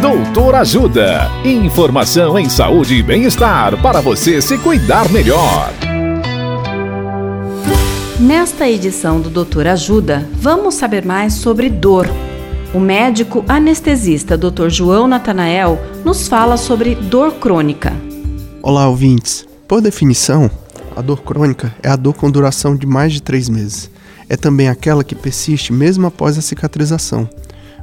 Doutor Ajuda. Informação em saúde e bem-estar para você se cuidar melhor. Nesta edição do Doutor Ajuda, vamos saber mais sobre dor. O médico anestesista Dr. João Natanael nos fala sobre dor crônica. Olá, ouvintes. Por definição, a dor crônica é a dor com duração de mais de três meses. É também aquela que persiste mesmo após a cicatrização.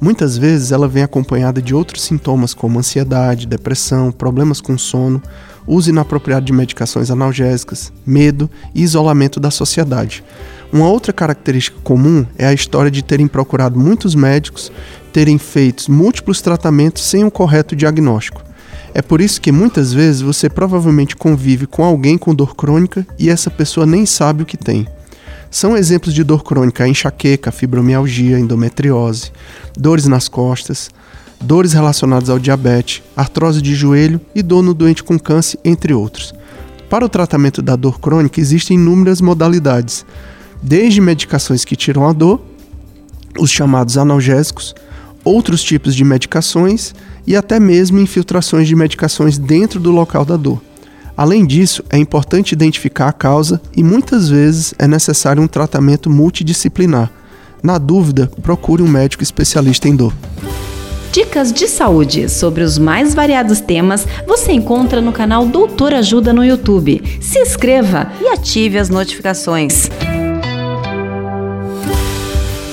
Muitas vezes ela vem acompanhada de outros sintomas como ansiedade, depressão, problemas com sono, uso inapropriado de medicações analgésicas, medo e isolamento da sociedade. Uma outra característica comum é a história de terem procurado muitos médicos, terem feito múltiplos tratamentos sem um correto diagnóstico. É por isso que muitas vezes você provavelmente convive com alguém com dor crônica e essa pessoa nem sabe o que tem. São exemplos de dor crônica a enxaqueca, fibromialgia, endometriose, dores nas costas, dores relacionadas ao diabetes, artrose de joelho e dor no doente com câncer, entre outros. Para o tratamento da dor crônica existem inúmeras modalidades, desde medicações que tiram a dor, os chamados analgésicos, outros tipos de medicações e até mesmo infiltrações de medicações dentro do local da dor. Além disso, é importante identificar a causa e muitas vezes é necessário um tratamento multidisciplinar. Na dúvida, procure um médico especialista em dor. Dicas de saúde sobre os mais variados temas você encontra no canal Doutor Ajuda no YouTube. Se inscreva e ative as notificações.